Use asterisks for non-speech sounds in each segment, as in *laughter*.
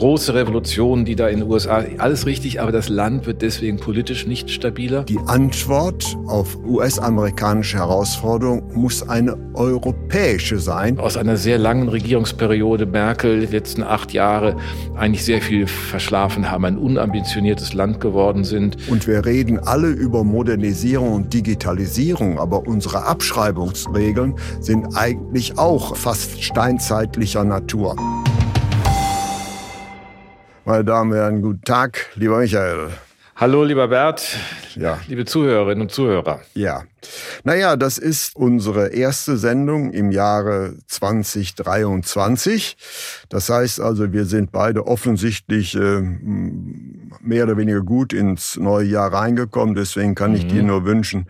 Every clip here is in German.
große Revolutionen, die da in den USA, alles richtig, aber das Land wird deswegen politisch nicht stabiler. Die Antwort auf US-amerikanische Herausforderungen muss eine europäische sein. Aus einer sehr langen Regierungsperiode Merkel, die letzten acht Jahre, eigentlich sehr viel verschlafen haben, ein unambitioniertes Land geworden sind. Und wir reden alle über Modernisierung und Digitalisierung, aber unsere Abschreibungsregeln sind eigentlich auch fast steinzeitlicher Natur. Meine Damen und Herren, guten Tag, lieber Michael. Hallo, lieber Bert. Ja. Liebe Zuhörerinnen und Zuhörer. Ja. Naja, das ist unsere erste Sendung im Jahre 2023. Das heißt also, wir sind beide offensichtlich äh, mehr oder weniger gut ins neue Jahr reingekommen. Deswegen kann ich dir mhm. nur wünschen,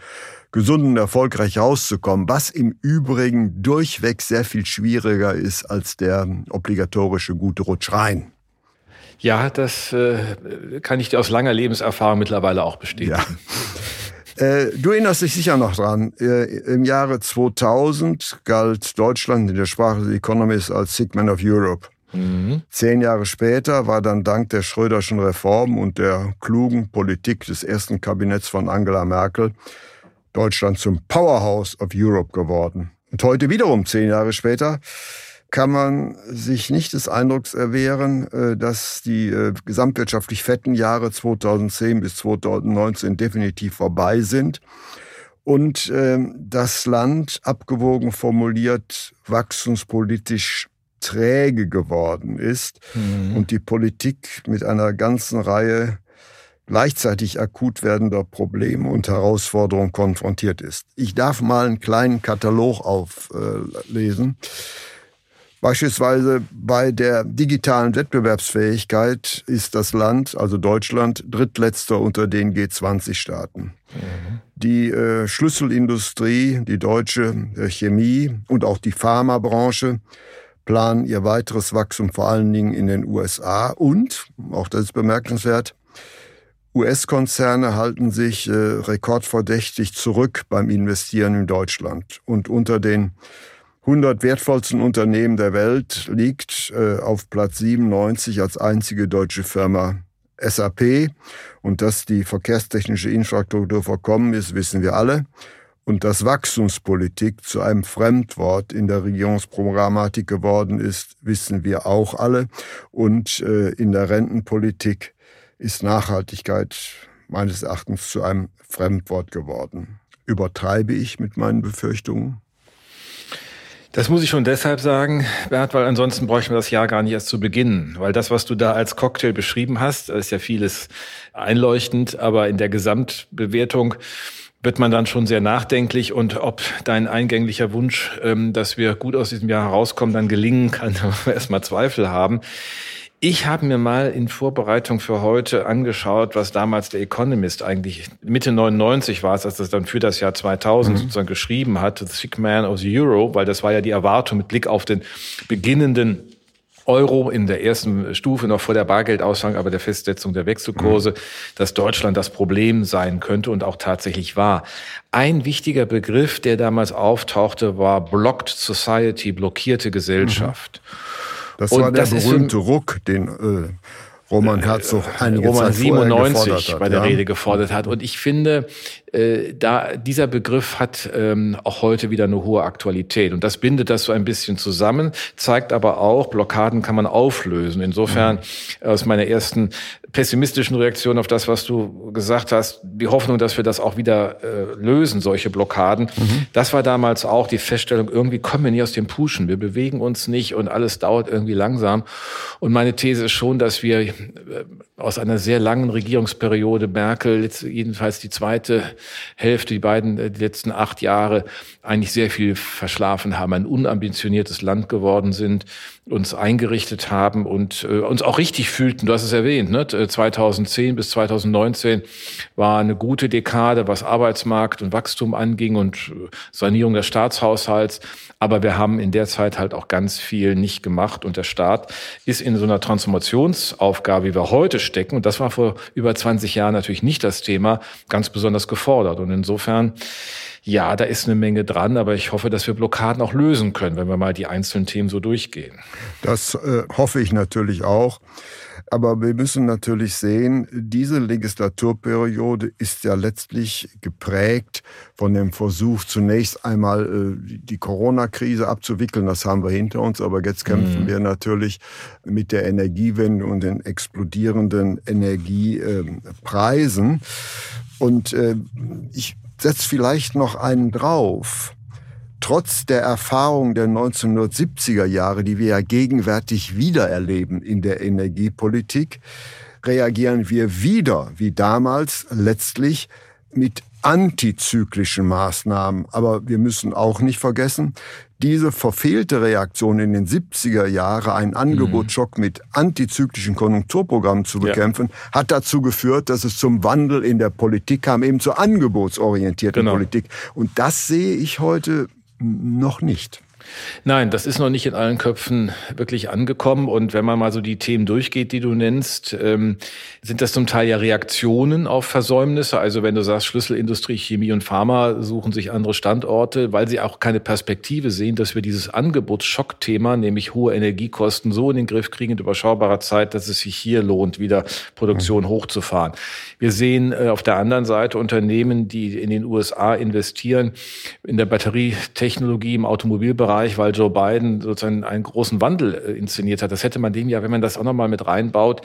gesund und erfolgreich rauszukommen, was im Übrigen durchweg sehr viel schwieriger ist als der obligatorische gute Rutsch rein. Ja, das äh, kann ich dir aus langer Lebenserfahrung mittlerweile auch bestätigen. Ja. Äh, du erinnerst dich sicher noch dran. Äh, Im Jahre 2000 galt Deutschland in der Sprache des Economist als Sick Man of Europe. Mhm. Zehn Jahre später war dann dank der Schröderschen Reform und der klugen Politik des ersten Kabinetts von Angela Merkel Deutschland zum Powerhouse of Europe geworden. Und heute wiederum, zehn Jahre später, kann man sich nicht des Eindrucks erwehren, äh, dass die äh, gesamtwirtschaftlich fetten Jahre 2010 bis 2019 definitiv vorbei sind und ähm, das Land, abgewogen formuliert, wachstumspolitisch träge geworden ist mhm. und die Politik mit einer ganzen Reihe gleichzeitig akut werdender Probleme und Herausforderungen konfrontiert ist. Ich darf mal einen kleinen Katalog auflesen. Äh, Beispielsweise bei der digitalen Wettbewerbsfähigkeit ist das Land, also Deutschland, drittletzter unter den G20-Staaten. Mhm. Die äh, Schlüsselindustrie, die deutsche äh, Chemie und auch die Pharmabranche planen ihr weiteres Wachstum vor allen Dingen in den USA und, auch das ist bemerkenswert, US-Konzerne halten sich äh, rekordverdächtig zurück beim Investieren in Deutschland. Und unter den 100 wertvollsten Unternehmen der Welt liegt äh, auf Platz 97 als einzige deutsche Firma SAP. Und dass die verkehrstechnische Infrastruktur verkommen ist, wissen wir alle. Und dass Wachstumspolitik zu einem Fremdwort in der Regierungsprogrammatik geworden ist, wissen wir auch alle. Und äh, in der Rentenpolitik ist Nachhaltigkeit meines Erachtens zu einem Fremdwort geworden. Übertreibe ich mit meinen Befürchtungen? Das muss ich schon deshalb sagen, Bert, weil ansonsten bräuchten wir das Jahr gar nicht erst zu beginnen. Weil das, was du da als Cocktail beschrieben hast, ist ja vieles einleuchtend, aber in der Gesamtbewertung wird man dann schon sehr nachdenklich und ob dein eingänglicher Wunsch, ähm, dass wir gut aus diesem Jahr herauskommen, dann gelingen kann, *laughs* da erstmal Zweifel haben. Ich habe mir mal in Vorbereitung für heute angeschaut, was damals der Economist eigentlich Mitte 99 war es, als das dann für das Jahr 2000 mhm. sozusagen geschrieben hat, The Sick Man of the Euro, weil das war ja die Erwartung mit Blick auf den beginnenden Euro in der ersten Stufe noch vor der Bargeldaushang, aber der Festsetzung der Wechselkurse, mhm. dass Deutschland das Problem sein könnte und auch tatsächlich war. Ein wichtiger Begriff, der damals auftauchte, war Blocked Society, blockierte Gesellschaft. Mhm. Das und war der berühmte Ruck, den äh, Roman Herzog äh, einige Roman Zeit 97 bei der ja. Rede gefordert hat. Und ich finde, äh, da dieser Begriff hat ähm, auch heute wieder eine hohe Aktualität und das bindet das so ein bisschen zusammen, zeigt aber auch, Blockaden kann man auflösen. Insofern mhm. aus meiner ersten pessimistischen Reaktion auf das, was du gesagt hast, die Hoffnung, dass wir das auch wieder äh, lösen, solche Blockaden. Mhm. Das war damals auch die Feststellung, irgendwie kommen wir nie aus dem Puschen, wir bewegen uns nicht und alles dauert irgendwie langsam. Und meine These ist schon, dass wir äh, aus einer sehr langen Regierungsperiode Merkel, jedenfalls die zweite Hälfte, die beiden, äh, die letzten acht Jahre, eigentlich sehr viel verschlafen haben, ein unambitioniertes Land geworden sind, uns eingerichtet haben und äh, uns auch richtig fühlten. Du hast es erwähnt, ne? 2010 bis 2019 war eine gute Dekade, was Arbeitsmarkt und Wachstum anging und äh, Sanierung des Staatshaushalts. Aber wir haben in der Zeit halt auch ganz viel nicht gemacht und der Staat ist in so einer Transformationsaufgabe, wie wir heute stecken, und das war vor über 20 Jahren natürlich nicht das Thema, ganz besonders gefordert. Und insofern, ja, da ist eine Menge dran, aber ich hoffe, dass wir Blockaden auch lösen können, wenn wir mal die einzelnen Themen so durchgehen. Das äh, hoffe ich natürlich auch. Aber wir müssen natürlich sehen, diese Legislaturperiode ist ja letztlich geprägt von dem Versuch, zunächst einmal äh, die Corona-Krise abzuwickeln. Das haben wir hinter uns. Aber jetzt kämpfen mhm. wir natürlich mit der Energiewende und den explodierenden Energiepreisen. Und äh, ich setze vielleicht noch einen drauf trotz der Erfahrung der 1970er Jahre, die wir ja gegenwärtig wiedererleben in der Energiepolitik, reagieren wir wieder, wie damals, letztlich mit antizyklischen Maßnahmen. Aber wir müssen auch nicht vergessen, diese verfehlte Reaktion in den 70er Jahren, einen Angebotsschock mit antizyklischen Konjunkturprogrammen zu bekämpfen, ja. hat dazu geführt, dass es zum Wandel in der Politik kam, eben zur angebotsorientierten genau. Politik. Und das sehe ich heute noch nicht. Nein, das ist noch nicht in allen Köpfen wirklich angekommen. Und wenn man mal so die Themen durchgeht, die du nennst, ähm, sind das zum Teil ja Reaktionen auf Versäumnisse. Also wenn du sagst, Schlüsselindustrie, Chemie und Pharma suchen sich andere Standorte, weil sie auch keine Perspektive sehen, dass wir dieses Angebotsschockthema, nämlich hohe Energiekosten, so in den Griff kriegen in überschaubarer Zeit, dass es sich hier lohnt, wieder Produktion mhm. hochzufahren. Wir sehen äh, auf der anderen Seite Unternehmen, die in den USA investieren, in der Batterietechnologie, im Automobilbereich, Bereich, weil Joe Biden sozusagen einen großen Wandel äh, inszeniert hat. Das hätte man dem ja, wenn man das auch nochmal mit reinbaut,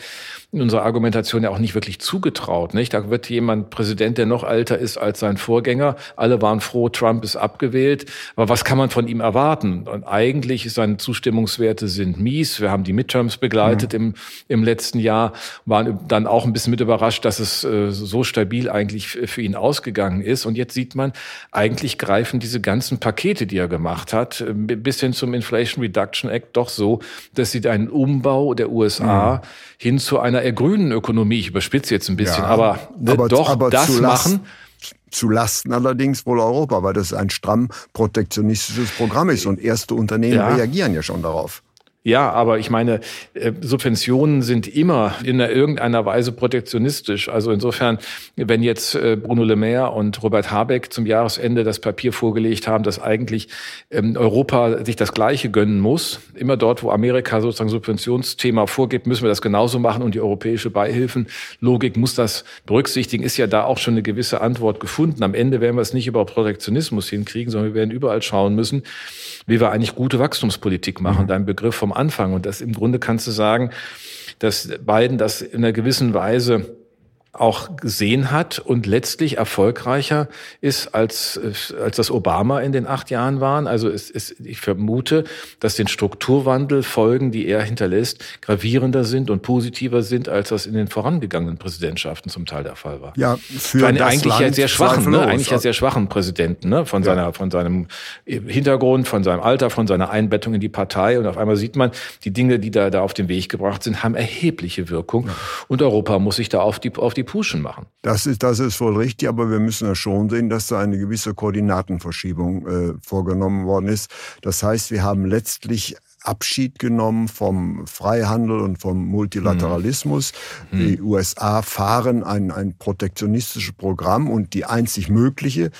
in unserer Argumentation ja auch nicht wirklich zugetraut. Nicht? Da wird jemand Präsident, der noch älter ist als sein Vorgänger. Alle waren froh, Trump ist abgewählt. Aber was kann man von ihm erwarten? Und eigentlich ist seine Zustimmungswerte sind mies. Wir haben die Midterms begleitet mhm. im, im letzten Jahr, waren dann auch ein bisschen mit überrascht, dass es äh, so stabil eigentlich für ihn ausgegangen ist. Und jetzt sieht man, eigentlich greifen diese ganzen Pakete, die er gemacht hat, äh, bis hin zum Inflation Reduction Act doch so, dass sie einen Umbau der USA mhm. hin zu einer eher grünen Ökonomie, ich überspitze jetzt ein bisschen, ja, aber, aber, doch aber das machen zu Lasten allerdings wohl Europa, weil das ein stramm protektionistisches Programm ist und erste Unternehmen ja. reagieren ja schon darauf. Ja, aber ich meine, äh, Subventionen sind immer in irgendeiner Weise protektionistisch. Also insofern, wenn jetzt äh, Bruno Le Maire und Robert Habeck zum Jahresende das Papier vorgelegt haben, dass eigentlich ähm, Europa sich das Gleiche gönnen muss, immer dort, wo Amerika sozusagen Subventionsthema vorgibt, müssen wir das genauso machen und die europäische Beihilfenlogik muss das berücksichtigen, ist ja da auch schon eine gewisse Antwort gefunden. Am Ende werden wir es nicht über Protektionismus hinkriegen, sondern wir werden überall schauen müssen, wie wir eigentlich gute Wachstumspolitik machen. Mhm. Dein Begriff vom Anfang. Und das im Grunde kannst du sagen, dass Biden das in einer gewissen Weise auch gesehen hat und letztlich erfolgreicher ist, als, als das Obama in den acht Jahren waren. Also es, es, ich vermute, dass den Strukturwandelfolgen, die er hinterlässt, gravierender sind und positiver sind, als das in den vorangegangenen Präsidentschaften zum Teil der Fall war. Ja, für das eigentlich Land ja sehr schwachen, ne? eigentlich ja sehr schwachen Präsidenten, ne? von ja. seiner, von seinem Hintergrund, von seinem Alter, von seiner Einbettung in die Partei. Und auf einmal sieht man, die Dinge, die da, da auf den Weg gebracht sind, haben erhebliche Wirkung. Ja. Und Europa muss sich da auf die, auf die Puschen machen. Das ist, das ist wohl richtig, aber wir müssen ja schon sehen, dass da eine gewisse Koordinatenverschiebung äh, vorgenommen worden ist. Das heißt, wir haben letztlich Abschied genommen vom Freihandel und vom Multilateralismus. Mhm. Die USA fahren ein, ein protektionistisches Programm und die einzig mögliche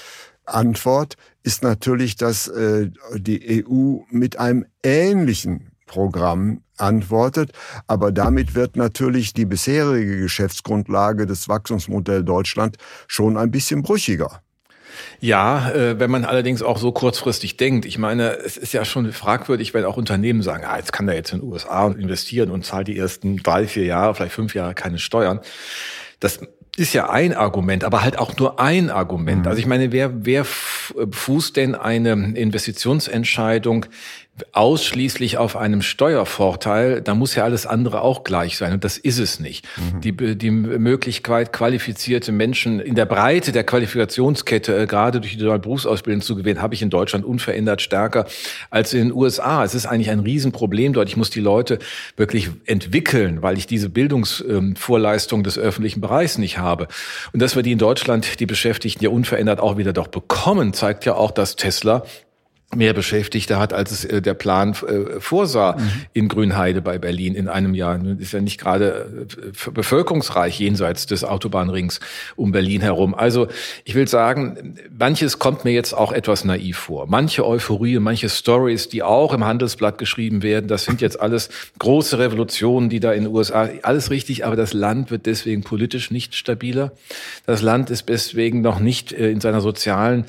Antwort ist natürlich, dass äh, die EU mit einem ähnlichen Programm antwortet. Aber damit wird natürlich die bisherige Geschäftsgrundlage des Wachstumsmodells Deutschland schon ein bisschen brüchiger. Ja, äh, wenn man allerdings auch so kurzfristig denkt. Ich meine, es ist ja schon fragwürdig, wenn auch Unternehmen sagen, ah, jetzt kann er jetzt in den USA investieren und zahlt die ersten drei, vier Jahre, vielleicht fünf Jahre keine Steuern. Das ist ja ein Argument, aber halt auch nur ein Argument. Mhm. Also ich meine, wer, wer fußt denn eine Investitionsentscheidung ausschließlich auf einem Steuervorteil, da muss ja alles andere auch gleich sein. Und das ist es nicht. Mhm. Die, die Möglichkeit, qualifizierte Menschen in der Breite der Qualifikationskette, äh, gerade durch die Berufsausbildung zu gewinnen, habe ich in Deutschland unverändert stärker als in den USA. Es ist eigentlich ein Riesenproblem dort. Ich muss die Leute wirklich entwickeln, weil ich diese Bildungsvorleistung des öffentlichen Bereichs nicht habe. Und dass wir die in Deutschland, die Beschäftigten ja unverändert auch wieder doch bekommen, zeigt ja auch, dass Tesla mehr Beschäftigte hat, als es äh, der Plan äh, vorsah mhm. in Grünheide bei Berlin in einem Jahr. Das ist ja nicht gerade äh, bevölkerungsreich jenseits des Autobahnrings um Berlin herum. Also ich will sagen, manches kommt mir jetzt auch etwas naiv vor. Manche Euphorie, manche Stories, die auch im Handelsblatt geschrieben werden, das sind jetzt alles große Revolutionen, die da in den USA, alles richtig, aber das Land wird deswegen politisch nicht stabiler. Das Land ist deswegen noch nicht in seiner sozialen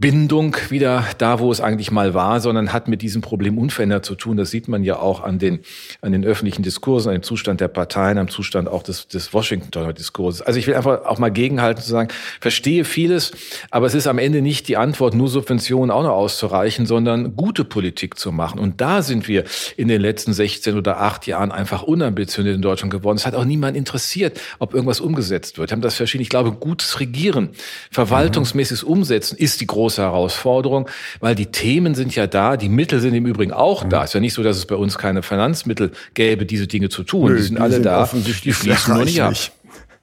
Bindung wieder da, wo es eigentlich mal war, sondern hat mit diesem Problem unverändert zu tun. Das sieht man ja auch an den, an den öffentlichen Diskursen, an dem Zustand der Parteien, am Zustand auch des, des Washingtoner Diskurses. Also ich will einfach auch mal gegenhalten zu sagen, verstehe vieles, aber es ist am Ende nicht die Antwort, nur Subventionen auch noch auszureichen, sondern gute Politik zu machen. Und da sind wir in den letzten 16 oder 8 Jahren einfach unambitioniert in Deutschland geworden. Es hat auch niemand interessiert, ob irgendwas umgesetzt wird. Wir haben das verschieden. Ich glaube, gutes Regieren, verwaltungsmäßiges Umsetzen ist die große große Herausforderung, weil die Themen sind ja da, die Mittel sind im Übrigen auch da. Es ist ja nicht so, dass es bei uns keine Finanzmittel gäbe, diese Dinge zu tun. Nö, die sind die alle sind da, die fließen nur nicht ab.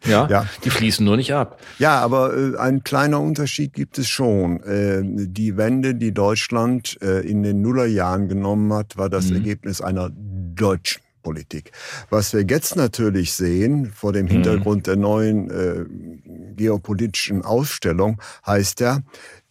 Ja, ja, die fließen nur nicht ab. Ja, aber äh, ein kleiner Unterschied gibt es schon. Äh, die Wende, die Deutschland äh, in den Nullerjahren genommen hat, war das mhm. Ergebnis einer deutschen Politik. Was wir jetzt natürlich sehen, vor dem mhm. Hintergrund der neuen äh, geopolitischen Ausstellung, heißt ja,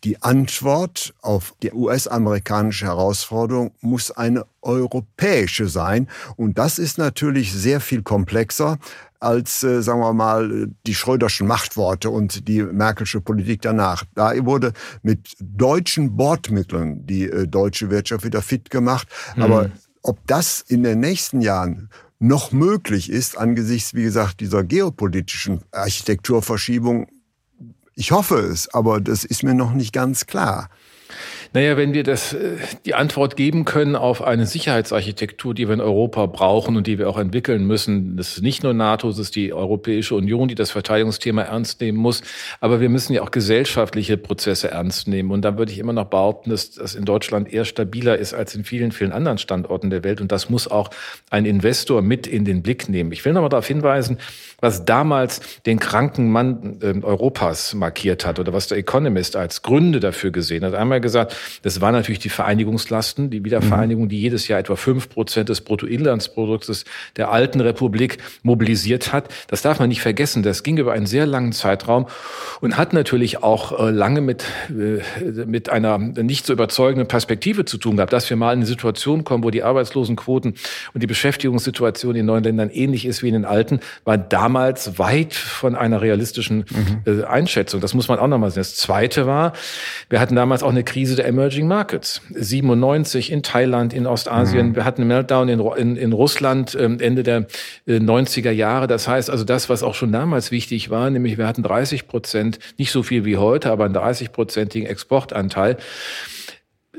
die Antwort auf die US-amerikanische Herausforderung muss eine europäische sein. Und das ist natürlich sehr viel komplexer als, äh, sagen wir mal, die Schröderschen Machtworte und die Merkelsche Politik danach. Da wurde mit deutschen Bordmitteln die äh, deutsche Wirtschaft wieder fit gemacht. Mhm. Aber ob das in den nächsten Jahren noch möglich ist, angesichts, wie gesagt, dieser geopolitischen Architekturverschiebung, ich hoffe es, aber das ist mir noch nicht ganz klar. Naja, wenn wir das, äh, die Antwort geben können auf eine Sicherheitsarchitektur, die wir in Europa brauchen und die wir auch entwickeln müssen, das ist nicht nur NATO, es ist die Europäische Union, die das Verteidigungsthema ernst nehmen muss, aber wir müssen ja auch gesellschaftliche Prozesse ernst nehmen. Und da würde ich immer noch behaupten, dass das in Deutschland eher stabiler ist als in vielen, vielen anderen Standorten der Welt. Und das muss auch ein Investor mit in den Blick nehmen. Ich will noch mal darauf hinweisen, was damals den kranken Mann äh, Europas markiert hat oder was der Economist als Gründe dafür gesehen hat. Einmal gesagt, das war natürlich die Vereinigungslasten, die Wiedervereinigung, die jedes Jahr etwa fünf Prozent des Bruttoinlandsproduktes der alten Republik mobilisiert hat. Das darf man nicht vergessen. Das ging über einen sehr langen Zeitraum und hat natürlich auch äh, lange mit, äh, mit einer nicht so überzeugenden Perspektive zu tun gehabt, dass wir mal in eine Situation kommen, wo die Arbeitslosenquoten und die Beschäftigungssituation in neuen Ländern ähnlich ist wie in den alten, war damals weit von einer realistischen mhm. Äh, Einschätzung. Das muss man auch nochmal sehen. Das Zweite war, wir hatten damals auch eine Krise der Emerging Markets. 97 in Thailand, in Ostasien. Mhm. Wir hatten einen Meltdown in, in, in Russland ähm, Ende der 90er äh, Jahre. Das heißt also das, was auch schon damals wichtig war, nämlich wir hatten 30 Prozent, nicht so viel wie heute, aber einen 30-prozentigen Exportanteil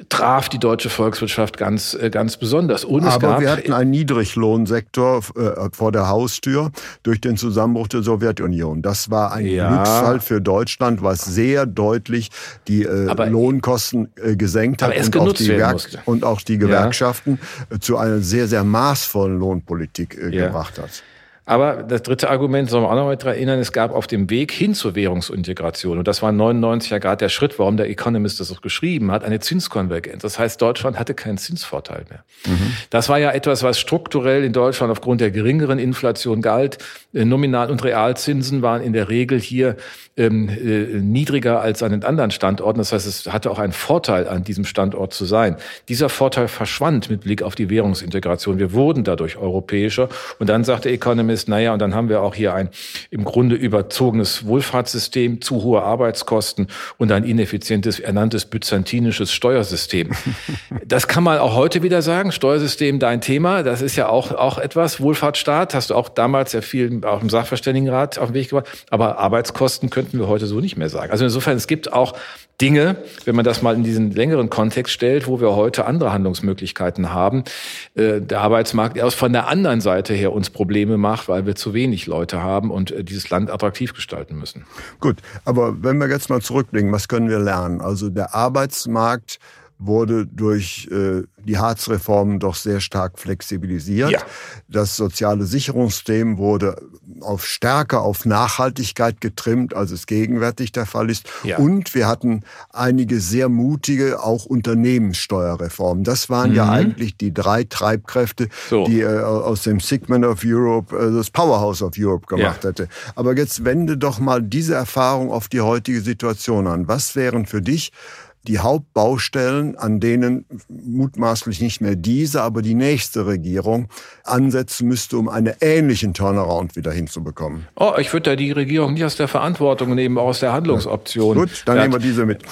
traf die deutsche Volkswirtschaft ganz, äh, ganz besonders. Und Aber wir hatten einen Niedriglohnsektor äh, vor der Haustür durch den Zusammenbruch der Sowjetunion. Das war ein ja. Glücksfall für Deutschland, was sehr deutlich die äh, Lohnkosten äh, gesenkt hat und auch, die und auch die Gewerkschaften ja. zu einer sehr, sehr maßvollen Lohnpolitik äh, ja. gebracht hat. Aber das dritte Argument, sollen wir auch noch mal daran erinnern, es gab auf dem Weg hin zur Währungsintegration, und das war 99 Grad der Schritt, warum der Economist das auch geschrieben hat, eine Zinskonvergenz. Das heißt, Deutschland hatte keinen Zinsvorteil mehr. Mhm. Das war ja etwas, was strukturell in Deutschland aufgrund der geringeren Inflation galt. Äh, Nominal- und Realzinsen waren in der Regel hier ähm, äh, niedriger als an den anderen Standorten. Das heißt, es hatte auch einen Vorteil, an diesem Standort zu sein. Dieser Vorteil verschwand mit Blick auf die Währungsintegration. Wir wurden dadurch europäischer. Und dann sagte Economist, ist, naja, und dann haben wir auch hier ein im Grunde überzogenes Wohlfahrtssystem, zu hohe Arbeitskosten und ein ineffizientes, ernanntes byzantinisches Steuersystem. *laughs* Das kann man auch heute wieder sagen. Steuersystem dein Thema. Das ist ja auch, auch etwas. Wohlfahrtsstaat hast du auch damals ja viel auch im Sachverständigenrat auf den Weg gebracht. Aber Arbeitskosten könnten wir heute so nicht mehr sagen. Also insofern, es gibt auch Dinge, wenn man das mal in diesen längeren Kontext stellt, wo wir heute andere Handlungsmöglichkeiten haben, äh, der Arbeitsmarkt erst von der anderen Seite her uns Probleme macht, weil wir zu wenig Leute haben und äh, dieses Land attraktiv gestalten müssen. Gut, aber wenn wir jetzt mal zurückblicken, was können wir lernen? Also der Arbeitsmarkt wurde durch äh, die Hartz-Reformen doch sehr stark flexibilisiert. Ja. Das soziale Sicherungssystem wurde auf stärker auf Nachhaltigkeit getrimmt, als es gegenwärtig der Fall ist. Ja. Und wir hatten einige sehr mutige auch Unternehmenssteuerreformen. Das waren mhm. ja eigentlich die drei Treibkräfte, so. die äh, aus dem Sigmund of Europe äh, das Powerhouse of Europe gemacht ja. hätte. Aber jetzt wende doch mal diese Erfahrung auf die heutige Situation an. Was wären für dich die Hauptbaustellen, an denen mutmaßlich nicht mehr diese, aber die nächste Regierung ansetzen müsste, um einen ähnlichen Turnaround wieder hinzubekommen? Oh, ich würde da die Regierung nicht aus der Verantwortung nehmen, auch aus der Handlungsoption. Gut, dann nehmen wir diese mit.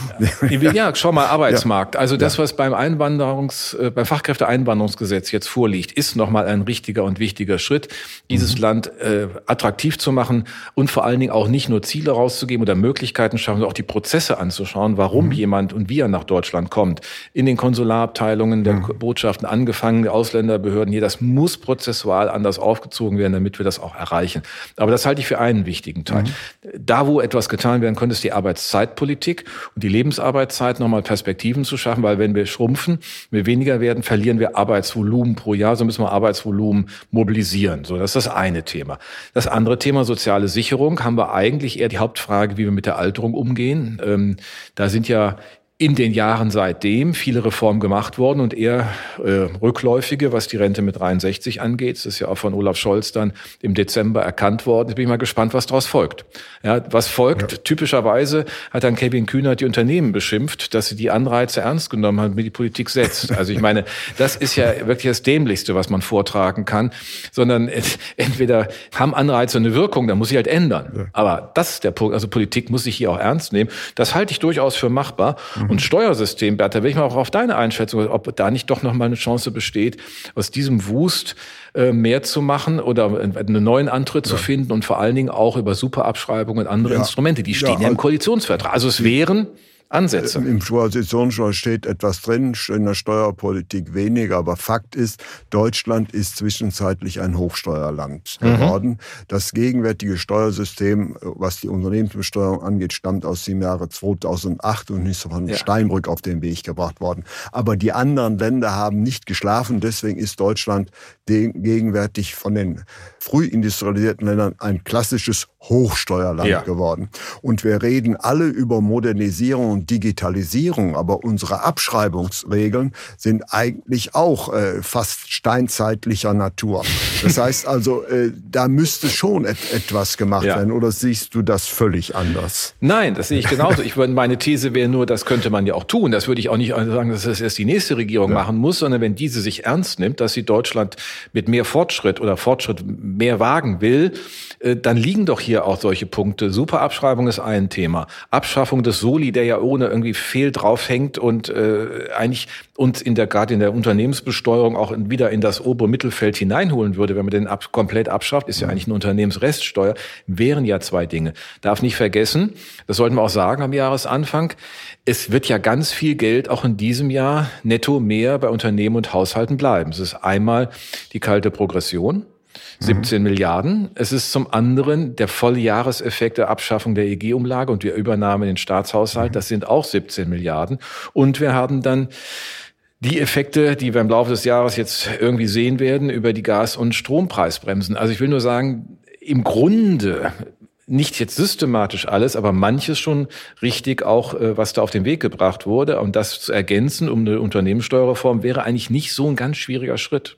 Ja, schau mal, *laughs* Arbeitsmarkt. Also das, was beim Einwanderungs, äh, beim Fachkräfteeinwanderungsgesetz jetzt vorliegt, ist nochmal ein richtiger und wichtiger Schritt, dieses mhm. Land äh, attraktiv zu machen und vor allen Dingen auch nicht nur Ziele rauszugeben oder Möglichkeiten schaffen, sondern auch die Prozesse anzuschauen, warum mhm. jemand und wie er nach Deutschland kommt. In den Konsularabteilungen der mhm. Botschaften angefangen, der Ausländerbehörden hier, das muss prozessual anders aufgezogen werden, damit wir das auch erreichen. Aber das halte ich für einen wichtigen Teil. Mhm. Da, wo etwas getan werden könnte, ist die Arbeitszeitpolitik und die Lebensarbeitszeit nochmal Perspektiven zu schaffen, weil wenn wir schrumpfen, wir weniger werden, verlieren wir Arbeitsvolumen pro Jahr, so müssen wir Arbeitsvolumen mobilisieren. So, das ist das eine Thema. Das andere Thema soziale Sicherung haben wir eigentlich eher die Hauptfrage, wie wir mit der Alterung umgehen. Ähm, da sind ja in den Jahren seitdem viele Reformen gemacht worden und eher äh, rückläufige, was die Rente mit 63 angeht. Das ist ja auch von Olaf Scholz dann im Dezember erkannt worden. Jetzt bin ich mal gespannt, was daraus folgt. Ja, was folgt? Ja. Typischerweise hat dann Kevin Kühnert die Unternehmen beschimpft, dass sie die Anreize ernst genommen haben, wie die Politik setzt. Also ich meine, das ist ja wirklich das Dämlichste, was man vortragen kann, sondern entweder haben Anreize eine Wirkung, dann muss sie halt ändern. Ja. Aber das ist der Punkt. Also Politik muss sich hier auch ernst nehmen. Das halte ich durchaus für machbar. Mhm. Und Steuersystem, Bertha, will ich mal auch auf deine Einschätzung, ob da nicht doch noch mal eine Chance besteht, aus diesem Wust äh, mehr zu machen oder einen neuen Antritt ja. zu finden und vor allen Dingen auch über Superabschreibungen und andere ja. Instrumente. Die stehen ja, ja im Koalitionsvertrag. Also es wären Ansätze. Im Koalitionssteuer steht etwas drin, in der Steuerpolitik weniger, aber Fakt ist, Deutschland ist zwischenzeitlich ein Hochsteuerland mhm. geworden. Das gegenwärtige Steuersystem, was die Unternehmensbesteuerung angeht, stammt aus dem Jahre 2008 und ist von ja. Steinbrück auf den Weg gebracht worden. Aber die anderen Länder haben nicht geschlafen, deswegen ist Deutschland gegenwärtig von den früh industrialisierten Ländern ein klassisches Hochsteuerland ja. geworden. Und wir reden alle über Modernisierung und Digitalisierung, aber unsere Abschreibungsregeln sind eigentlich auch äh, fast steinzeitlicher Natur. Das heißt also, äh, da müsste schon et etwas gemacht ja. werden. Oder siehst du das völlig anders? Nein, das sehe ich genauso. Ich würde, meine These wäre nur, das könnte man ja auch tun. Das würde ich auch nicht sagen, dass das erst die nächste Regierung ja. machen muss, sondern wenn diese sich ernst nimmt, dass sie Deutschland mit mehr Fortschritt oder Fortschritt mehr wagen will, äh, dann liegen doch hier auch solche Punkte. Superabschreibung ist ein Thema. Abschaffung des Soli, der ja ohne irgendwie fehl draufhängt und äh, eigentlich uns in der gerade in der Unternehmensbesteuerung auch wieder in das obere Mittelfeld hineinholen würde, wenn man den ab, komplett abschafft, ist ja eigentlich eine Unternehmensreststeuer, wären ja zwei Dinge. Darf nicht vergessen, das sollten wir auch sagen am Jahresanfang, es wird ja ganz viel Geld auch in diesem Jahr netto mehr bei Unternehmen und Haushalten bleiben. Es ist einmal die kalte Progression, 17 mhm. Milliarden. Es ist zum anderen der Volljahreseffekt der Abschaffung der EG-Umlage und der Übernahme in den Staatshaushalt. Mhm. Das sind auch 17 Milliarden. Und wir haben dann die Effekte, die wir im Laufe des Jahres jetzt irgendwie sehen werden, über die Gas- und Strompreisbremsen. Also ich will nur sagen, im Grunde nicht jetzt systematisch alles, aber manches schon richtig auch, äh, was da auf den Weg gebracht wurde. Und das zu ergänzen um eine Unternehmenssteuerreform wäre eigentlich nicht so ein ganz schwieriger Schritt.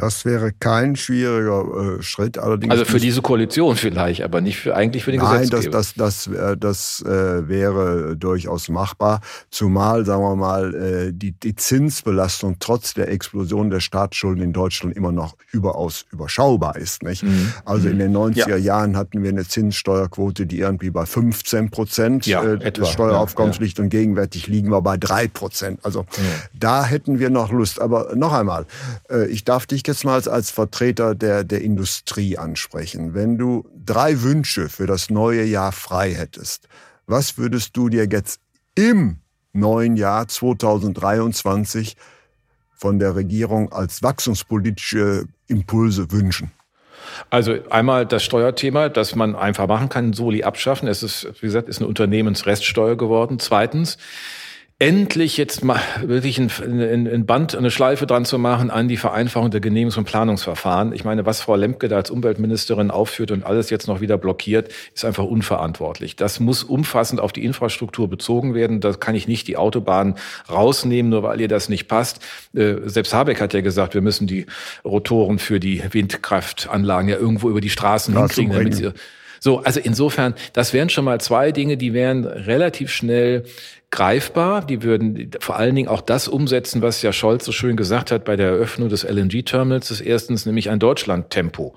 Das wäre kein schwieriger äh, Schritt. Allerdings also für diese Koalition vielleicht, aber nicht für eigentlich für den Nein, Gesetzgeber. das, das, das, äh, das äh, wäre durchaus machbar. Zumal, sagen wir mal, äh, die, die Zinsbelastung trotz der Explosion der Staatsschulden in Deutschland immer noch überaus überschaubar ist. Nicht? Mhm. Also in den 90er ja. Jahren hatten wir eine Zinssteuerquote, die irgendwie bei 15 Prozent ja, äh, des Steueraufkommens ja, liegt und gegenwärtig liegen wir bei drei Prozent. Also da hätten wir noch Lust. Aber noch einmal, äh, ich darf dich jetzt mal als Vertreter der, der Industrie ansprechen. Wenn du drei Wünsche für das neue Jahr frei hättest, was würdest du dir jetzt im neuen Jahr 2023 von der Regierung als wachstumspolitische Impulse wünschen? Also einmal das Steuerthema, das man einfach machen kann, Soli abschaffen. Es ist, wie gesagt, ist eine Unternehmensreststeuer geworden. Zweitens, endlich jetzt mal wirklich ein, ein, ein, Band, eine Schleife dran zu machen an die Vereinfachung der Genehmigungs- und Planungsverfahren. Ich meine, was Frau Lemke da als Umweltministerin aufführt und alles jetzt noch wieder blockiert, ist einfach unverantwortlich. Das muss umfassend auf die Infrastruktur bezogen werden. Da kann ich nicht die Autobahn rausnehmen, nur weil ihr das nicht passt. Äh, selbst Habeck hat ja gesagt, wir müssen die Rotoren für die Windkraftanlagen ja irgendwo über die Straßen hinkriegen, damit sie so, also insofern, das wären schon mal zwei Dinge, die wären relativ schnell greifbar. Die würden vor allen Dingen auch das umsetzen, was ja Scholz so schön gesagt hat bei der Eröffnung des LNG-Terminals des erstens, nämlich ein Deutschland-Tempo.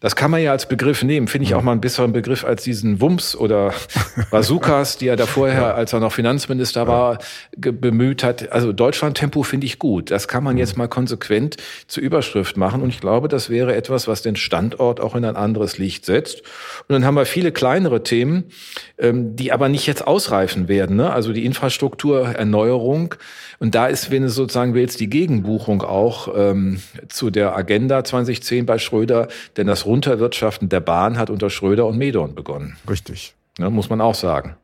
Das kann man ja als Begriff nehmen. Finde ich auch mal ein besseren Begriff als diesen Wumms oder *laughs* Bazookas, die er da vorher, als er noch Finanzminister war, bemüht hat. Also Deutschland-Tempo finde ich gut. Das kann man jetzt mal konsequent zur Überschrift machen. Und ich glaube, das wäre etwas, was den Standort auch in ein anderes Licht setzt. Und dann haben wir viele kleinere Themen, ähm, die aber nicht jetzt ausreifen werden. Ne? Also die Infrastruktur, Erneuerung. Und da ist, wenn du sozusagen willst, die Gegenbuchung auch ähm, zu der Agenda 2010 bei Schröder. Denn das Runterwirtschaften der Bahn hat unter Schröder und Medorn begonnen. Richtig. Ne, muss man auch sagen.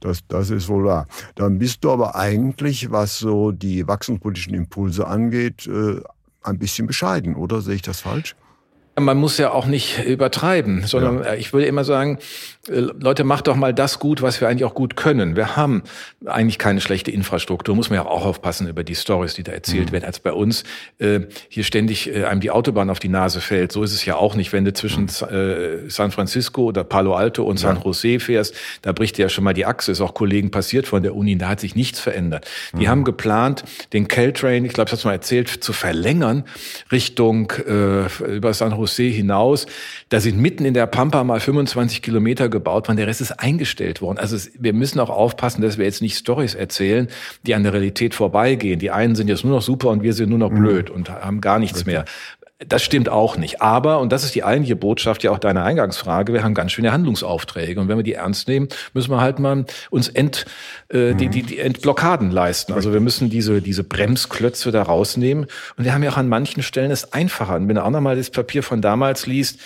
Das, das ist wohl wahr. Dann bist du aber eigentlich, was so die wachstumspolitischen Impulse angeht, äh, ein bisschen bescheiden, oder? Sehe ich das falsch? Man muss ja auch nicht übertreiben, sondern ja. ich würde immer sagen, äh, Leute, macht doch mal das gut, was wir eigentlich auch gut können. Wir haben eigentlich keine schlechte Infrastruktur, muss man ja auch aufpassen über die Stories, die da erzählt mhm. werden, als bei uns äh, hier ständig äh, einem die Autobahn auf die Nase fällt. So ist es ja auch nicht, wenn du zwischen mhm. äh, San Francisco oder Palo Alto und San Jose fährst, da bricht dir ja schon mal die Achse, ist auch Kollegen passiert von der Uni, da hat sich nichts verändert. Die mhm. haben geplant, den Caltrain, ich glaube, das hast du mal erzählt, zu verlängern Richtung äh, über San Jose José hinaus. Da sind mitten in der Pampa mal 25 Kilometer gebaut worden. Der Rest ist eingestellt worden. Also es, wir müssen auch aufpassen, dass wir jetzt nicht Stories erzählen, die an der Realität vorbeigehen. Die einen sind jetzt nur noch super und wir sind nur noch mhm. blöd und haben gar nichts mehr. Das stimmt auch nicht. Aber, und das ist die eigentliche Botschaft ja auch deiner Eingangsfrage, wir haben ganz schöne Handlungsaufträge. Und wenn wir die ernst nehmen, müssen wir halt mal uns Ent, äh, die, die, die Entblockaden leisten. Also wir müssen diese, diese Bremsklötze da rausnehmen. Und wir haben ja auch an manchen Stellen es einfacher. Und wenn du auch nochmal das Papier von damals liest,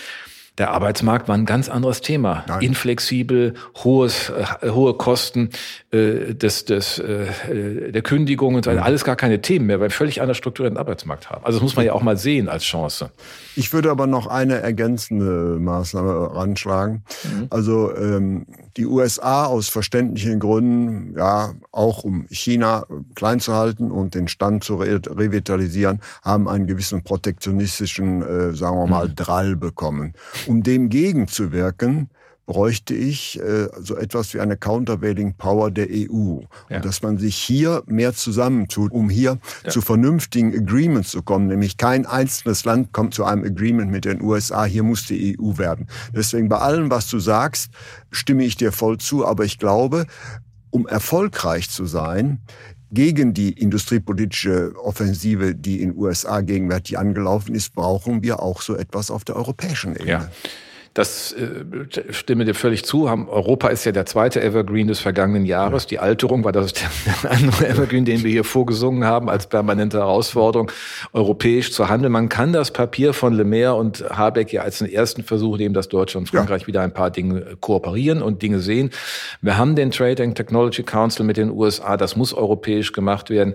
der Arbeitsmarkt war ein ganz anderes Thema. Nein. Inflexibel, hohes, äh, hohe Kosten äh, des, des, äh, der Kündigung und so weiter. Mhm. Alles gar keine Themen mehr, weil wir völlig anders strukturierten Arbeitsmarkt haben. Also das muss man ja auch mal sehen als Chance. Ich würde aber noch eine ergänzende Maßnahme ranschlagen. Mhm. Also ähm, die USA aus verständlichen Gründen, ja, auch um China klein zu halten und den Stand zu re revitalisieren, haben einen gewissen protektionistischen, äh, sagen wir mal, mhm. Drall bekommen. Um dem gegenzuwirken, bräuchte ich äh, so etwas wie eine Countervailing Power der EU. Ja. Und dass man sich hier mehr zusammentut, um hier ja. zu vernünftigen Agreements zu kommen. Nämlich kein einzelnes Land kommt zu einem Agreement mit den USA, hier muss die EU werden. Deswegen bei allem, was du sagst, stimme ich dir voll zu. Aber ich glaube, um erfolgreich zu sein, gegen die industriepolitische Offensive, die in USA gegenwärtig angelaufen ist, brauchen wir auch so etwas auf der europäischen Ebene. Ja. Das äh, stimme dir völlig zu. Europa ist ja der zweite Evergreen des vergangenen Jahres. Die Alterung war das *laughs* der andere Evergreen, den wir hier vorgesungen haben, als permanente Herausforderung, europäisch zu handeln. Man kann das Papier von Le Maire und Habeck ja als den ersten Versuch nehmen, dass Deutschland und Frankreich ja. wieder ein paar Dinge kooperieren und Dinge sehen. Wir haben den Trade and Technology Council mit den USA. Das muss europäisch gemacht werden.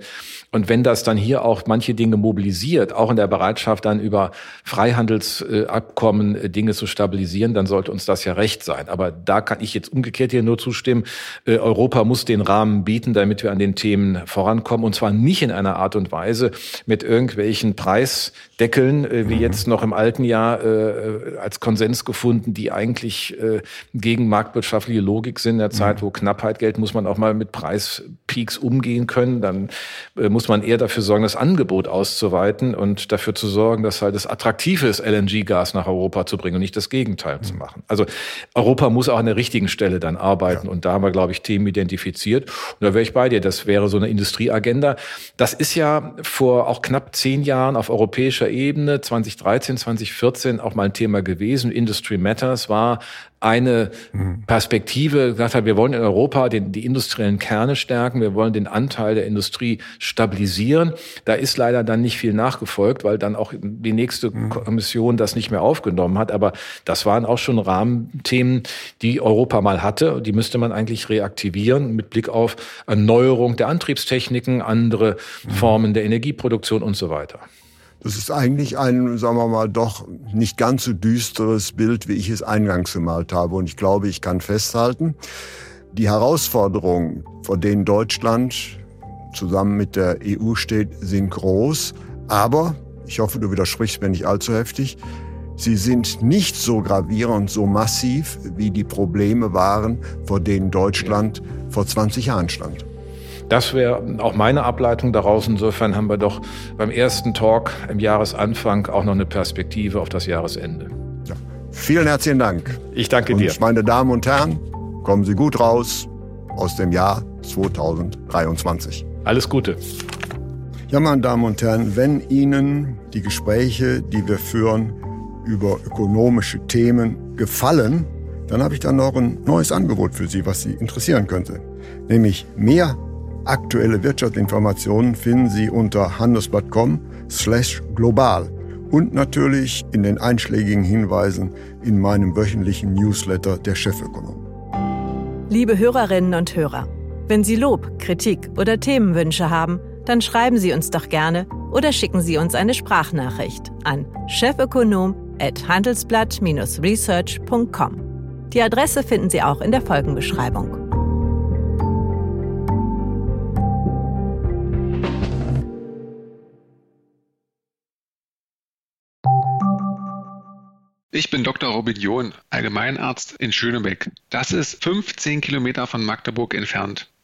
Und wenn das dann hier auch manche Dinge mobilisiert, auch in der Bereitschaft dann über Freihandelsabkommen äh, Dinge zu stabilisieren, dann sollte uns das ja recht sein. Aber da kann ich jetzt umgekehrt hier nur zustimmen. Äh, Europa muss den Rahmen bieten, damit wir an den Themen vorankommen. Und zwar nicht in einer Art und Weise mit irgendwelchen Preisdeckeln, äh, wie mhm. jetzt noch im alten Jahr als Konsens gefunden, die eigentlich gegen marktwirtschaftliche Logik sind. In der Zeit, mhm. wo Knappheit gilt, muss man auch mal mit Preispeaks umgehen können. Dann muss muss man eher dafür sorgen, das Angebot auszuweiten und dafür zu sorgen, dass halt es attraktiv ist, LNG-Gas nach Europa zu bringen und nicht das Gegenteil mhm. zu machen. Also Europa muss auch an der richtigen Stelle dann arbeiten ja. und da haben wir, glaube ich, Themen identifiziert. Und da wäre ich bei dir, das wäre so eine Industrieagenda. Das ist ja vor auch knapp zehn Jahren auf europäischer Ebene, 2013, 2014 auch mal ein Thema gewesen. Industry Matters war eine Perspektive gesagt hat, wir wollen in Europa den, die industriellen Kerne stärken, wir wollen den Anteil der Industrie stabilisieren. Da ist leider dann nicht viel nachgefolgt, weil dann auch die nächste mhm. Kommission das nicht mehr aufgenommen hat. Aber das waren auch schon Rahmenthemen, die Europa mal hatte. Die müsste man eigentlich reaktivieren mit Blick auf Erneuerung der Antriebstechniken, andere. Formen der Energieproduktion und so weiter. Das ist eigentlich ein, sagen wir mal, doch nicht ganz so düsteres Bild, wie ich es eingangs gemalt habe. Und ich glaube, ich kann festhalten, die Herausforderungen, vor denen Deutschland zusammen mit der EU steht, sind groß. Aber, ich hoffe, du widersprichst mir nicht allzu heftig, sie sind nicht so gravierend, so massiv, wie die Probleme waren, vor denen Deutschland vor 20 Jahren stand. Das wäre auch meine Ableitung daraus. Insofern haben wir doch beim ersten Talk im Jahresanfang auch noch eine Perspektive auf das Jahresende. Ja. Vielen herzlichen Dank. Ich danke und dir. Meine Damen und Herren, kommen Sie gut raus aus dem Jahr 2023. Alles Gute. Ja, meine Damen und Herren, wenn Ihnen die Gespräche, die wir führen über ökonomische Themen gefallen, dann habe ich dann noch ein neues Angebot für Sie, was Sie interessieren könnte. Nämlich mehr Aktuelle Wirtschaftsinformationen finden Sie unter handelsblatt.com slash global und natürlich in den einschlägigen Hinweisen in meinem wöchentlichen Newsletter der Chefökonom. Liebe Hörerinnen und Hörer, wenn Sie Lob, Kritik oder Themenwünsche haben, dann schreiben Sie uns doch gerne oder schicken Sie uns eine Sprachnachricht an chefökonom@handelsblatt-research.com. Die Adresse finden Sie auch in der Folgenbeschreibung. Ich bin Dr. Robin John, Allgemeinarzt in Schönebeck. Das ist 15 Kilometer von Magdeburg entfernt